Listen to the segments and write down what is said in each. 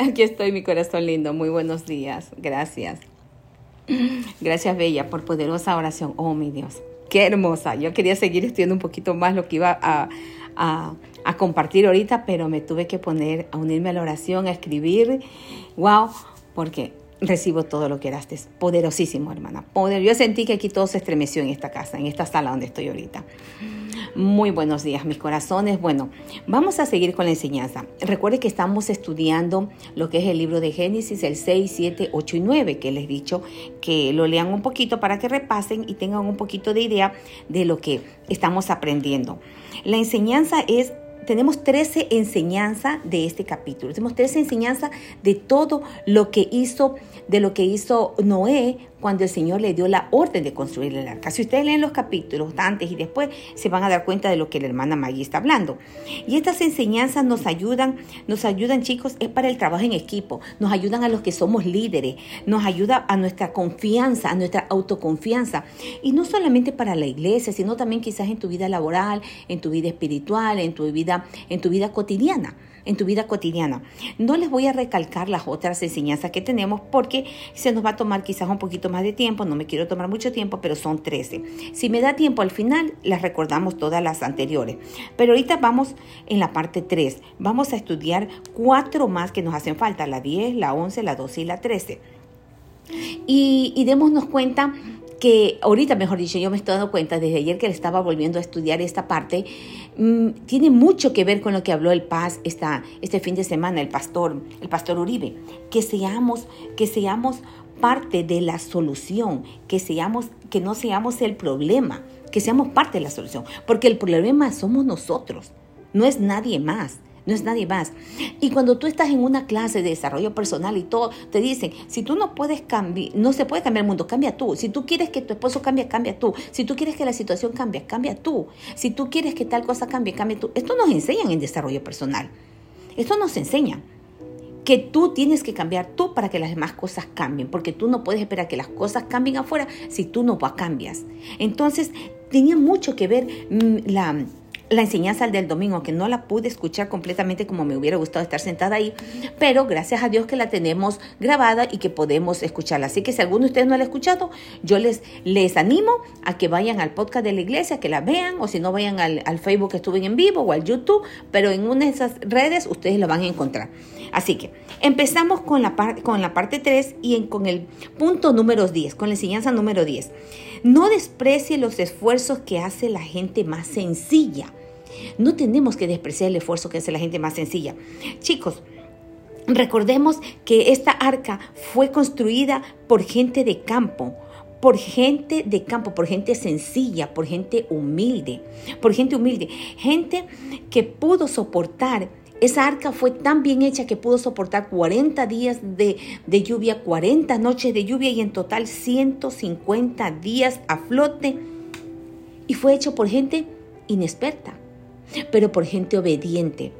Aquí estoy, mi corazón lindo. Muy buenos días. Gracias. Gracias, Bella, por poderosa oración. Oh, mi Dios. Qué hermosa. Yo quería seguir estudiando un poquito más lo que iba a, compartir ahorita, pero me tuve que poner a unirme a la oración, a escribir. Wow, porque recibo todo lo que eraste. Poderosísimo, hermana. Poder. Yo sentí que aquí todo se estremeció en esta casa, en esta sala donde estoy ahorita. Muy buenos días, mis corazones. Bueno, vamos a seguir con la enseñanza. Recuerde que estamos estudiando lo que es el libro de Génesis, el 6, 7, 8 y 9, que les he dicho que lo lean un poquito para que repasen y tengan un poquito de idea de lo que estamos aprendiendo. La enseñanza es tenemos 13 enseñanzas de este capítulo. Tenemos 13 enseñanzas de todo lo que hizo, de lo que hizo Noé cuando el Señor le dio la orden de construir el arca. Si ustedes leen los capítulos antes y después, se van a dar cuenta de lo que la hermana Maggie está hablando. Y estas enseñanzas nos ayudan, nos ayudan chicos, es para el trabajo en equipo, nos ayudan a los que somos líderes, nos ayuda a nuestra confianza, a nuestra autoconfianza. Y no solamente para la iglesia, sino también quizás en tu vida laboral, en tu vida espiritual, en tu vida, en tu vida cotidiana en tu vida cotidiana. No les voy a recalcar las otras enseñanzas que tenemos porque se nos va a tomar quizás un poquito más de tiempo, no me quiero tomar mucho tiempo, pero son 13. Si me da tiempo al final, las recordamos todas las anteriores. Pero ahorita vamos en la parte 3. Vamos a estudiar cuatro más que nos hacen falta, la 10, la 11, la 12 y la 13. Y, y démonos cuenta que ahorita, mejor dicho, yo me estoy dando cuenta desde ayer que le estaba volviendo a estudiar esta parte, mm, tiene mucho que ver con lo que habló el Paz esta, este fin de semana, el pastor, el pastor Uribe, que seamos, que seamos parte de la solución, que seamos, que no seamos el problema, que seamos parte de la solución, porque el problema somos nosotros, no es nadie más no es nadie más. Y cuando tú estás en una clase de desarrollo personal y todo, te dicen, si tú no puedes cambiar, no se puede cambiar el mundo, cambia tú. Si tú quieres que tu esposo cambie, cambia tú. Si tú quieres que la situación cambie, cambia tú. Si tú quieres que tal cosa cambie, cambia tú. Esto nos enseñan en desarrollo personal. Esto nos enseña que tú tienes que cambiar tú para que las demás cosas cambien, porque tú no puedes esperar que las cosas cambien afuera si tú no cambias. Entonces, tenía mucho que ver mm, la la enseñanza del domingo, que no la pude escuchar completamente como me hubiera gustado estar sentada ahí, pero gracias a Dios que la tenemos grabada y que podemos escucharla. Así que si alguno de ustedes no la ha escuchado, yo les, les animo a que vayan al podcast de la iglesia, que la vean, o si no vayan al, Facebook que estuve en vivo o al YouTube, pero en una de esas redes ustedes la van a encontrar. Así que empezamos con la, con la parte 3 y con el punto número 10, con la enseñanza número 10. No desprecie los esfuerzos que hace la gente más sencilla no tenemos que despreciar el esfuerzo que hace la gente más sencilla. Chicos, recordemos que esta arca fue construida por gente de campo por gente de campo, por gente sencilla, por gente humilde, por gente humilde, gente que pudo soportar. Esa arca fue tan bien hecha que pudo soportar 40 días de, de lluvia, 40 noches de lluvia y en total 150 días a flote. Y fue hecho por gente inexperta, pero por gente obediente.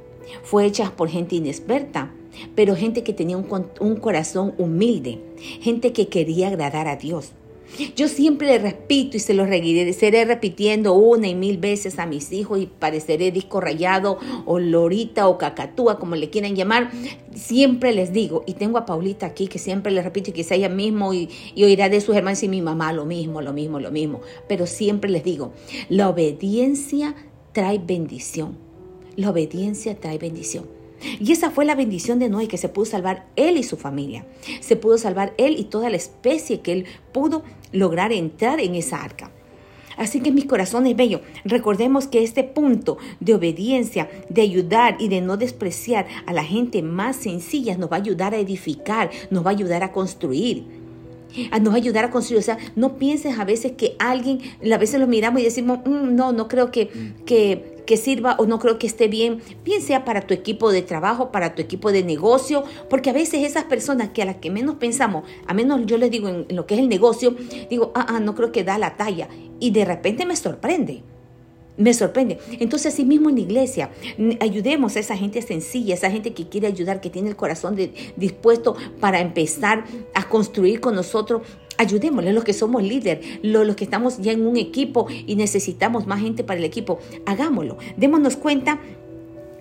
Fue hecha por gente inexperta, pero gente que tenía un, corazón humilde, gente que quería agradar a Dios. Yo siempre le repito y se lo seré repitiendo una y mil veces a mis hijos y pareceré disco rayado o lorita o cacatúa, como le quieran llamar. Siempre les digo, y tengo a Paulita aquí que siempre le repito y quizá ella mismo y, y oirá de sus hermanos y mi mamá lo mismo, lo mismo, lo mismo. Pero siempre les digo, la obediencia trae bendición. La obediencia trae bendición. Y esa fue la bendición de Noé, que se pudo salvar él y su familia. Se pudo salvar él y toda la especie que él pudo lograr entrar en esa arca. Así que mis corazones bellos, recordemos que este punto de obediencia, de ayudar y de no despreciar a la gente más sencilla nos va a ayudar a edificar, nos va a ayudar a construir. Nos a ayudar a construir. O sea, no pienses a veces que alguien, a veces lo miramos y decimos, mm, no, no creo que, que, que sirva o no creo que esté bien, bien sea para tu equipo de trabajo, para tu equipo de negocio, porque a veces esas personas que a las que menos pensamos, a menos yo les digo en, lo que es el negocio, digo, ah, ah, no creo que da la talla. Y de repente me sorprende. Me sorprende. Entonces, así mismo en la iglesia, ayudemos a esa gente sencilla, esa gente que quiere ayudar, que tiene el corazón dispuesto para empezar a construir con nosotros ayudémosle, los que somos líder, los, que estamos ya en un equipo y necesitamos más gente para el equipo, hagámoslo. Démonos cuenta,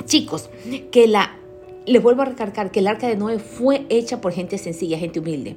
chicos, que la les vuelvo a recargar que el arca de Noé fue hecha por gente sencilla, gente humilde.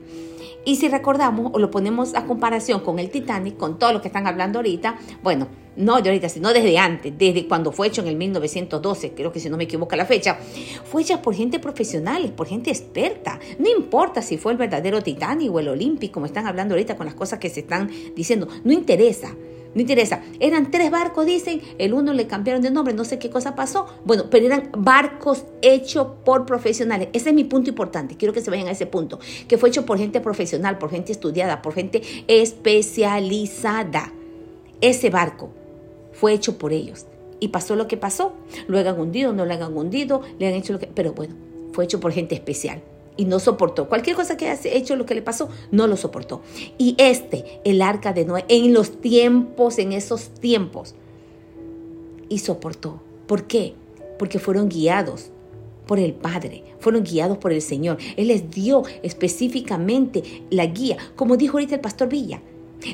Y si recordamos o lo ponemos a comparación con el Titanic, con todo lo que están hablando ahorita, bueno, no de ahorita, sino desde antes, desde cuando fue hecho en el 1912, creo que si no me equivoco la fecha, fue hecha por gente profesional, por gente experta. No importa si fue el verdadero Titanic o el Olympic, como están hablando ahorita con las cosas que se están diciendo, no interesa. No interesa. Eran tres barcos, dicen. El uno le cambiaron de nombre, no sé qué cosa pasó. Bueno, pero eran barcos hechos por profesionales. Ese es mi punto importante. Quiero que se vayan a ese punto. Que fue hecho por gente profesional, por gente estudiada, por gente especializada. Ese barco fue hecho por ellos. Y pasó lo que pasó. Lo hayan hundido, no lo hayan hundido, le han hecho lo que... Pero bueno, fue hecho por gente especial. Y no soportó. Cualquier cosa que haya hecho lo que le pasó, no lo soportó. Y este, el arca de Noé, en los tiempos, en esos tiempos, y soportó. ¿Por qué? Porque fueron guiados por el Padre, fueron guiados por el Señor. Él les dio específicamente la guía, como dijo ahorita el pastor Villa.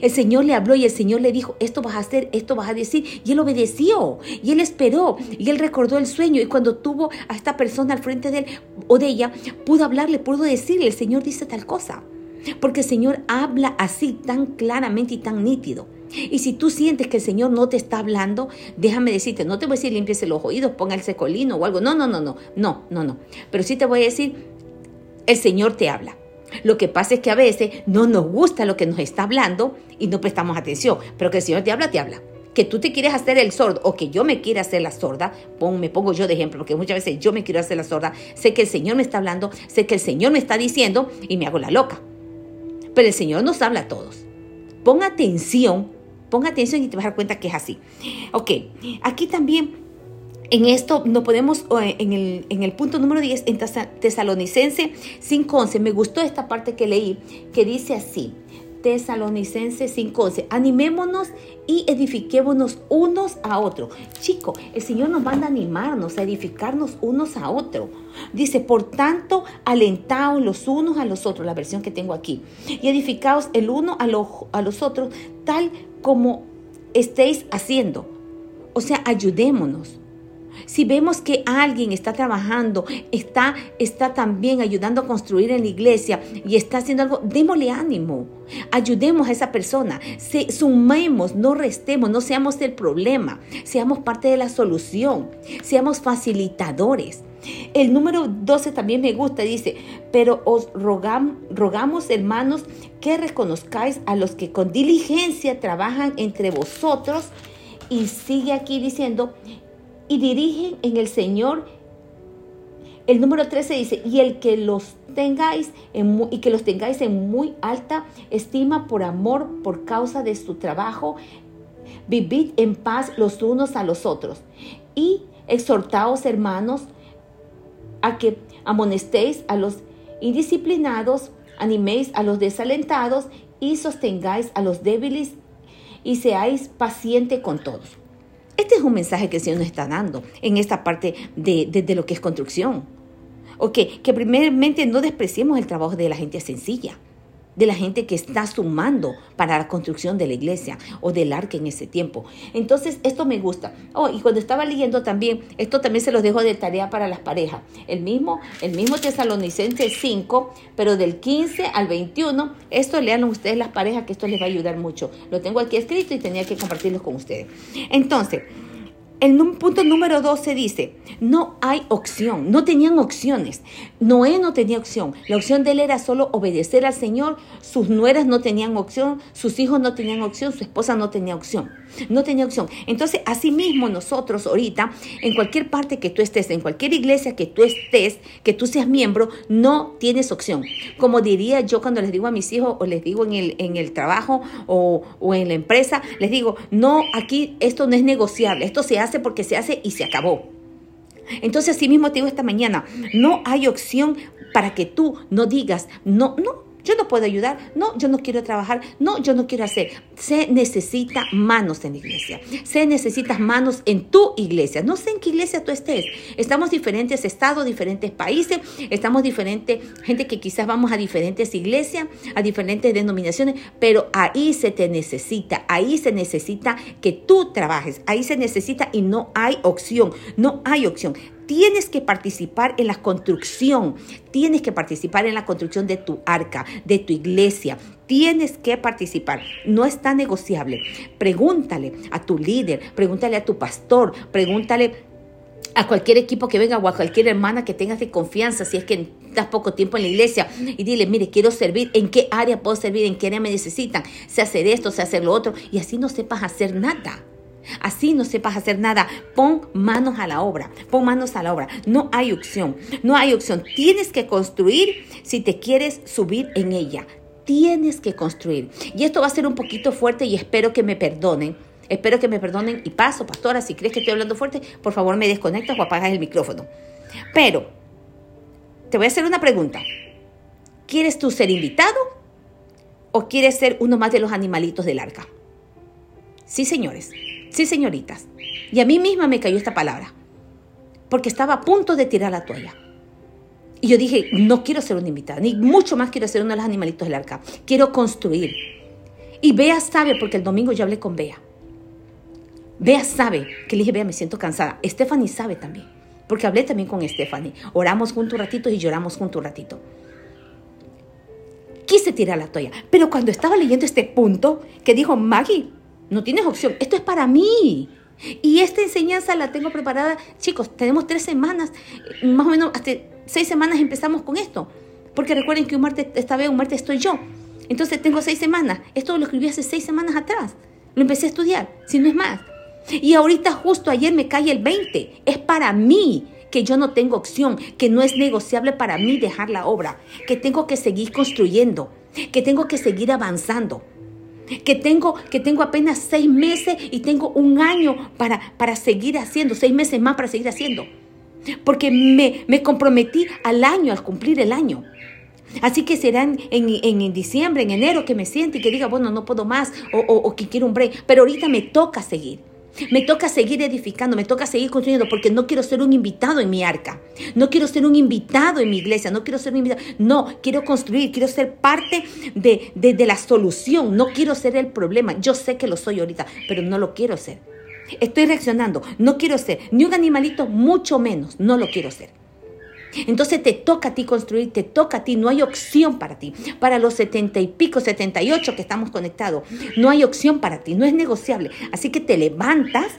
El Señor le habló y el Señor le dijo, esto vas a hacer, esto vas a decir. Y él obedeció y él esperó y él recordó el sueño. Y cuando tuvo a esta persona al frente de él o de ella, pudo hablarle, pudo decirle, el Señor dice tal cosa. Porque el Señor habla así tan claramente y tan nítido. Y si tú sientes que el Señor no te está hablando, déjame decirte, no te voy a decir limpiese los oídos, ponga el secolino o algo. No, no, no, no, no, no, no. Pero sí te voy a decir, el Señor te habla. Lo que pasa es que a veces no nos gusta lo que nos está hablando y no prestamos atención, pero que el Señor te habla, te habla. Que tú te quieres hacer el sordo o que yo me quiera hacer la sorda, me pongo yo de ejemplo, porque muchas veces yo me quiero hacer la sorda, sé que el Señor me está hablando, sé que el Señor me está diciendo y me hago la loca. Pero el Señor nos habla a todos. Pon atención, pon atención y te vas a dar cuenta que es así. Ok, aquí también en esto no podemos, en el, en el punto número 10, en Tesalonicense 5.11, me gustó esta parte que leí, que dice así, Tesalonicense 5.11, animémonos y edifiquémonos unos a otros. Chico, el Señor nos manda a animarnos, a edificarnos unos a otros. Dice, por tanto, alentaos los unos a los otros, la versión que tengo aquí, y edificaos el uno a, a los otros, tal como estéis haciendo. O sea, ayudémonos. Si vemos que alguien está trabajando, está, está también ayudando a construir en la iglesia y está haciendo algo, démosle ánimo. Ayudemos a esa persona. Sumemos, no restemos, no seamos el problema. Seamos parte de la solución. Seamos facilitadores. El número 12 también me gusta, dice, pero os rogamos, hermanos, que reconozcáis a los que con diligencia trabajan entre vosotros. Y sigue aquí diciendo, y dirigen en el Señor. El número 13 dice, y el que los tengáis en y que los tengáis en muy alta estima por amor, por causa de su trabajo, vivid en paz los unos a los otros. Y exhortaos, hermanos, a que amonestéis a los indisciplinados, animéis a los desalentados y sostengáis a los débiles y seáis paciente con todos. Este es un mensaje que el Señor nos está dando en esta parte de, lo que es construcción. Ok, que primeramente no despreciemos el trabajo de la gente sencilla de la gente que está sumando para la construcción de la iglesia o del arca en ese tiempo. Entonces, esto me gusta. Oh, y cuando estaba leyendo también, esto también se los dejo de tarea para las parejas. El mismo, el mismo Tesalonicense 5, pero del 15 al 21, esto leanlo ustedes las parejas, que esto les va a ayudar mucho. Lo tengo aquí escrito y tenía que compartirlo con ustedes. Entonces, el punto número 12 dice, no hay opción, no tenían opciones. Noé no tenía opción. La opción de él era solo obedecer al Señor. Sus nueras no tenían opción, sus hijos no tenían opción, su esposa no tenía opción. No tenía opción. Entonces, asimismo nosotros ahorita, en cualquier parte que tú estés, en cualquier iglesia que tú estés, que tú seas miembro, no tienes opción. Como diría yo cuando les digo a mis hijos o les digo en el, en el trabajo o, o en la empresa, les digo, no, aquí esto no es negociable, esto se hace porque se hace y se acabó. Entonces, así mismo te digo esta mañana, no hay opción para que tú no digas, no, no, yo no puedo ayudar, no, yo no quiero trabajar, no, yo no quiero hacer. Se necesita manos en la iglesia, se necesita manos en tu iglesia. No sé en qué iglesia tú estés. Estamos diferentes estados, diferentes países, estamos diferentes, gente que quizás vamos a diferentes iglesias, a diferentes denominaciones, pero ahí se te necesita, ahí se necesita que tú trabajes, ahí se necesita y no hay opción, no hay opción tienes que participar en la construcción, tienes que participar en la construcción de tu arca, de tu iglesia, tienes que participar, no está negociable. Pregúntale a tu líder, pregúntale a tu pastor, pregúntale a cualquier equipo que venga o a cualquier hermana que tengas de confianza, si es que das poco tiempo en la iglesia, y dile, mire, quiero servir, ¿en qué área puedo servir? ¿En qué área me necesitan? Sé hacer esto, sé hacer lo otro, y así no sepas hacer nada. Así no sepas hacer nada. Pon manos a la obra. Pon manos a la obra. No hay opción. No hay opción. Tienes que construir si te quieres subir en ella. Tienes que construir. Y esto va a ser un poquito fuerte y espero que me perdonen Espero que me perdonen y paso, pastora, si crees que estoy hablando fuerte, por favor me desconectas o apagas el micrófono. Pero, te voy a hacer una pregunta. ¿Quieres tú ser invitado o quieres ser uno más de los animalitos del arca? Sí, señores. Sí, señoritas. Y a mí misma me cayó esta palabra. Porque estaba a punto de tirar la toalla. Y yo dije, no quiero ser una invitada, ni mucho más quiero ser uno de los animalitos del arca. Quiero construir. Y Bea sabe, porque el domingo yo hablé con Bea. Bea sabe que le dije, Bea, me siento cansada. Stephanie sabe también, porque hablé también con Stephanie. Oramos junto un ratito y lloramos junto un ratito. Quise tirar la toalla, pero cuando estaba leyendo este punto que dijo, Maggie, no tienes opción, esto es para mí. Y esta enseñanza la tengo preparada, chicos, tenemos tres semanas, más o menos hasta seis semanas empezamos con esto. Porque recuerden que un martes, esta vez un martes estoy yo. Entonces tengo seis semanas. Esto lo escribí hace seis semanas atrás. Lo empecé a estudiar, si no es más. Y ahorita justo ayer me cae el 20. Es para mí que yo no tengo opción, que no es negociable para mí dejar la obra, que tengo que seguir construyendo, que tengo que seguir avanzando, que tengo, que tengo apenas seis meses y tengo un año para, para seguir haciendo, seis meses más para seguir haciendo. Porque me, me comprometí al año, al cumplir el año. Así que será en, en, diciembre, en enero que me siente y que diga, bueno, no puedo más o, o que quiero un break. Pero ahorita me toca seguir. Me toca seguir edificando, me toca seguir construyendo porque no quiero ser un invitado en mi arca. No quiero ser un invitado en mi iglesia, no quiero ser un invitado. No, quiero construir, quiero ser parte de, de, la solución. No quiero ser el problema. Yo sé que lo soy ahorita, pero no lo quiero ser. Estoy reaccionando. No quiero ser ni un animalito, mucho menos. No lo quiero ser. Entonces te toca a ti construir, te toca a ti, no hay opción para ti. Para los setenta y pico, setenta y ocho que estamos conectados, no hay opción para ti, no es negociable. Así que te levantas,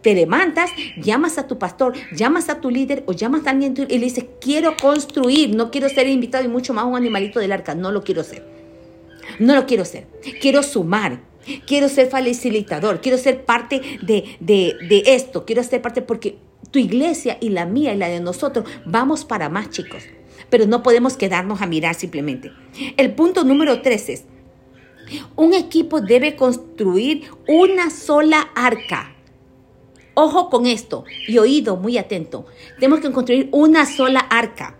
te levantas, llamas a tu pastor, llamas a tu líder o llamas a alguien y le dices, quiero construir, no quiero ser invitado y mucho más un animalito del arca, no lo quiero ser. No lo quiero ser. Quiero sumar, quiero ser facilitador, quiero ser parte de, de, de esto, quiero ser parte porque tu iglesia y la mía y la de nosotros, vamos para más chicos. Pero no podemos quedarnos a mirar simplemente. El punto número tres es, un equipo debe construir una sola arca. Ojo con esto y oído muy atento. Tenemos que construir una sola arca.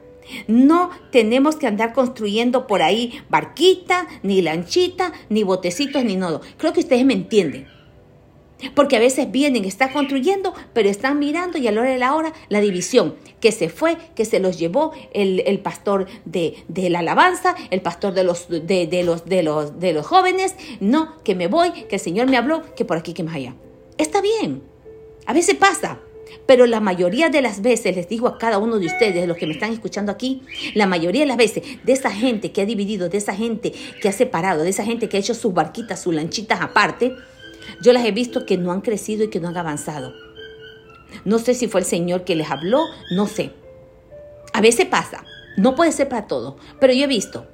No tenemos que andar construyendo por ahí barquita, ni lanchita, ni botecitos, ni nodo. Creo que ustedes me entienden. Porque a veces vienen, están construyendo, pero están mirando y a la hora de la hora la división, que se fue, que se los llevó el, pastor de, la alabanza, el pastor de los, de, los, de, los, de los jóvenes, no, que me voy, que el Señor me habló, que por aquí, que más allá. Está bien, a veces pasa, pero la mayoría de las veces, les digo a cada uno de ustedes, los que me están escuchando aquí, la mayoría de las veces de esa gente que ha dividido, de esa gente que ha separado, de esa gente que ha hecho sus barquitas, sus lanchitas aparte, yo las he visto que no han crecido y que no han avanzado. No sé si fue el Señor que les habló, no sé. A veces pasa, no puede ser para todo, pero yo he visto,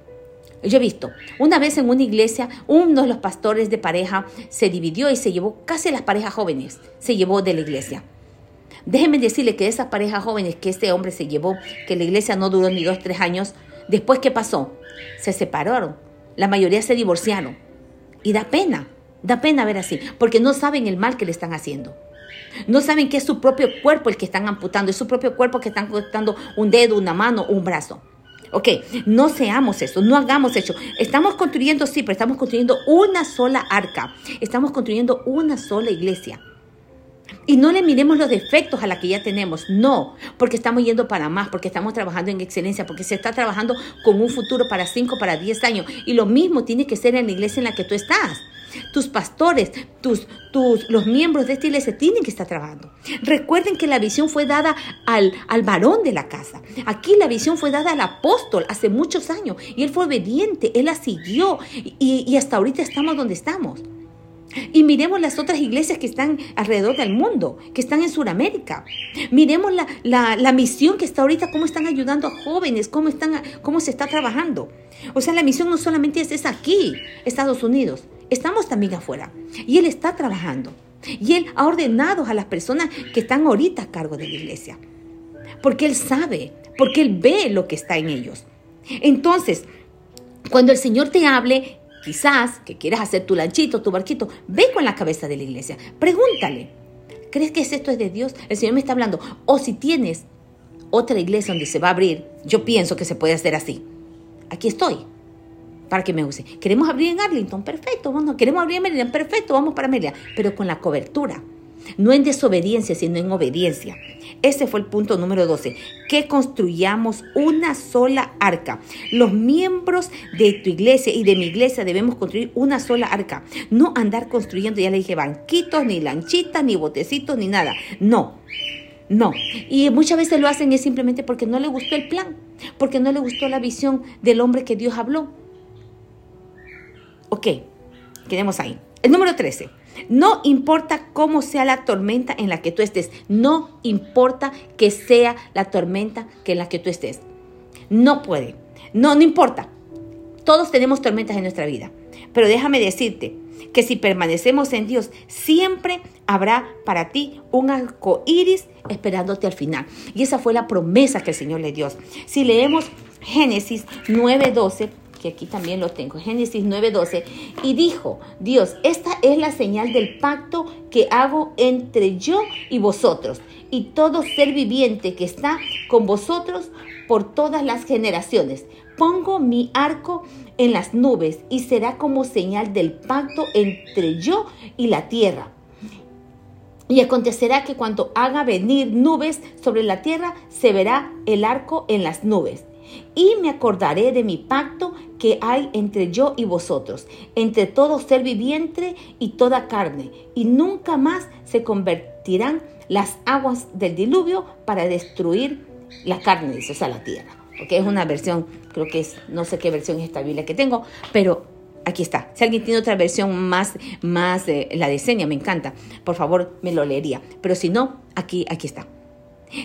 yo he visto, una vez en una iglesia, uno de los pastores de pareja se dividió y se llevó casi las parejas jóvenes, se llevó de la iglesia. Déjenme decirle que esas parejas jóvenes que este hombre se llevó, que la iglesia no duró ni dos, tres años, después ¿qué pasó? Se separaron, la mayoría se divorciaron. Y da pena, Da pena ver así, porque no saben el mal que le están haciendo. No saben que es su propio cuerpo el que están amputando, es su propio cuerpo que están amputando un dedo, una mano, un brazo. Ok, no seamos eso, no hagamos eso. Estamos construyendo, sí, pero estamos construyendo una sola arca. Estamos construyendo una sola iglesia. Y no le miremos los defectos a la que ya tenemos, no, porque estamos yendo para más, porque estamos trabajando en excelencia, porque se está trabajando con un futuro para 5, para 10 años. Y lo mismo tiene que ser en la iglesia en la que tú estás. Tus pastores, tus, tus, los miembros de esta iglesia tienen que estar trabajando. Recuerden que la visión fue dada al, al varón de la casa. Aquí la visión fue dada al apóstol hace muchos años y él fue obediente, él la siguió y, y hasta ahorita estamos donde estamos. Y miremos las otras iglesias que están alrededor del mundo, que están en Sudamérica. Miremos la, la, misión que está ahorita, cómo están ayudando a jóvenes, cómo, están, cómo se está trabajando. O sea, la misión no solamente es, es aquí, Estados Unidos, estamos también afuera. Y Él está trabajando. Y Él ha ordenado a las personas que están ahorita a cargo de la iglesia. Porque Él sabe, porque Él ve lo que está en ellos. Entonces, cuando el Señor te hable, Quizás que quieras hacer tu lanchito, tu barquito, ve con la cabeza de la iglesia. Pregúntale, ¿crees que esto es de Dios? El Señor me está hablando. O si tienes otra iglesia donde se va a abrir, yo pienso que se puede hacer así. Aquí estoy para que me use. Queremos abrir en Arlington, perfecto. Bueno, queremos abrir en Maryland, perfecto, vamos para Maryland, pero con la cobertura. No en desobediencia, sino en obediencia. Ese fue el punto número 12. Que construyamos una sola arca. Los miembros de tu iglesia y de mi iglesia debemos construir una sola arca. No andar construyendo, ya le dije, banquitos, ni lanchitas, ni botecitos, ni nada. No. No. Y muchas veces lo hacen es simplemente porque no le gustó el plan, porque no le gustó la visión del hombre que Dios habló. Ok, quedemos ahí. El número 13. No importa cómo sea la tormenta en la que tú estés. No importa que sea la tormenta que en la que tú estés. No puede. No, no importa. Todos tenemos tormentas en nuestra vida. Pero déjame decirte que si permanecemos en Dios, siempre habrá para ti un arco iris esperándote al final. Y esa fue la promesa que el Señor le dio. Si leemos Génesis 9:12, que aquí también lo tengo, Génesis 9:12, y dijo, Dios, esta es la señal del pacto que hago entre yo y vosotros, y todo ser viviente que está con vosotros por todas las generaciones. Pongo mi arco en las nubes y será como señal del pacto entre yo y la tierra. Y acontecerá que cuando haga venir nubes sobre la tierra, se verá el arco en las nubes y me acordaré de mi pacto que hay entre yo y vosotros, entre todo ser viviente y toda carne, y nunca más se convertirán las aguas del diluvio para destruir la carne, dice, o sea, la tierra. Porque es una versión, creo que es, no sé qué versión es esta Biblia que tengo, pero aquí está. Si alguien tiene otra versión más, más eh, la de Senia, me encanta, por favor me lo leería. Pero si no, aquí, aquí está.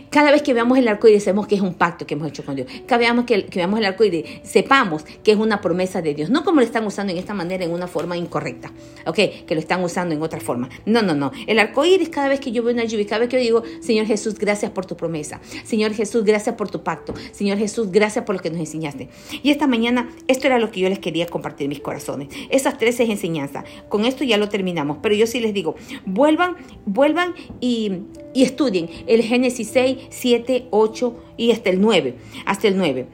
Cada vez que veamos el arco iris, sabemos que es un pacto que hemos hecho con Dios. Cada vez que, que veamos el arco iris, sepamos que es una promesa de Dios. No como lo están usando en esta manera, en una forma incorrecta. ¿Ok? Que lo están usando en otra forma. No, no, no. El arco iris, cada vez que yo veo una lluvia, cada vez que yo digo, Señor Jesús, gracias por tu promesa. Señor Jesús, gracias por tu pacto. Señor Jesús, gracias por lo que nos enseñaste. Y esta mañana, esto era lo que yo les quería compartir en mis corazones. Esas tres enseñanzas. Con esto ya lo terminamos. Pero yo sí les digo, vuelvan, vuelvan y y estudien el Génesis 6, 7, 8 y hasta el 9, hasta el 9.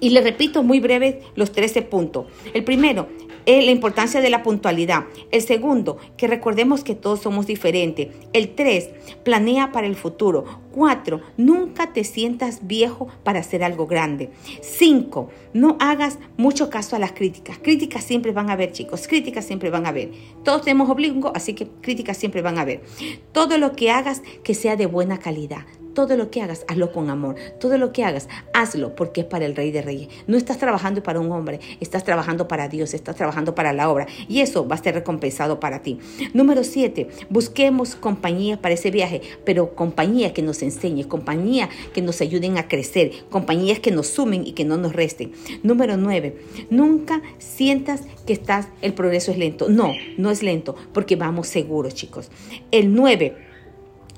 Y le repito muy breve los 13 puntos. El primero, la importancia de la puntualidad. El segundo, que recordemos que todos somos diferentes. El tres, planea para el futuro. Cuatro, nunca te sientas viejo para hacer algo grande. Cinco, no hagas mucho caso a las críticas. Críticas siempre van a haber, chicos. Críticas siempre van a haber. Todos tenemos obligo, así que críticas siempre van a haber. Todo lo que hagas que sea de buena calidad. Todo lo que hagas, hazlo con amor. Todo lo que hagas, hazlo porque es para el Rey de Reyes. No estás trabajando para un hombre, estás trabajando para Dios, estás trabajando para la obra. Y eso va a ser recompensado para ti. Número siete, busquemos compañía para ese viaje, pero compañía que nos enseñe, compañía que nos ayuden a crecer, compañías que nos sumen y que no nos resten. Número nueve, nunca sientas que estás, el progreso es lento. No, no es lento, porque vamos seguros, chicos. El nueve,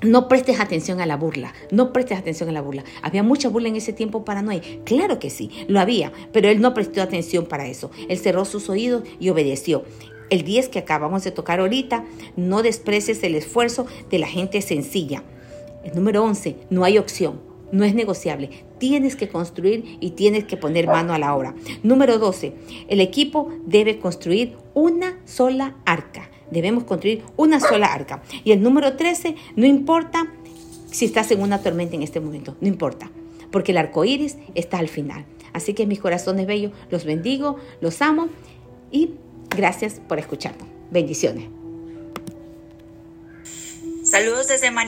no prestes atención a la burla, no prestes atención a la burla. ¿Había mucha burla en ese tiempo para Noé? Claro que sí, lo había, pero él no prestó atención para eso. Él cerró sus oídos y obedeció. El 10 que acabamos de tocar ahorita, no desprecies el esfuerzo de la gente sencilla. El número 11, no hay opción, no es negociable. Tienes que construir y tienes que poner mano a la obra. Número 12, el equipo debe construir una sola arca Debemos construir una sola arca. Y el número 13, no importa si estás en una tormenta en este momento, no importa, porque el arco iris está al final. Así que mis corazones bellos, los bendigo, los amo y gracias por escucharme. Bendiciones. Saludos desde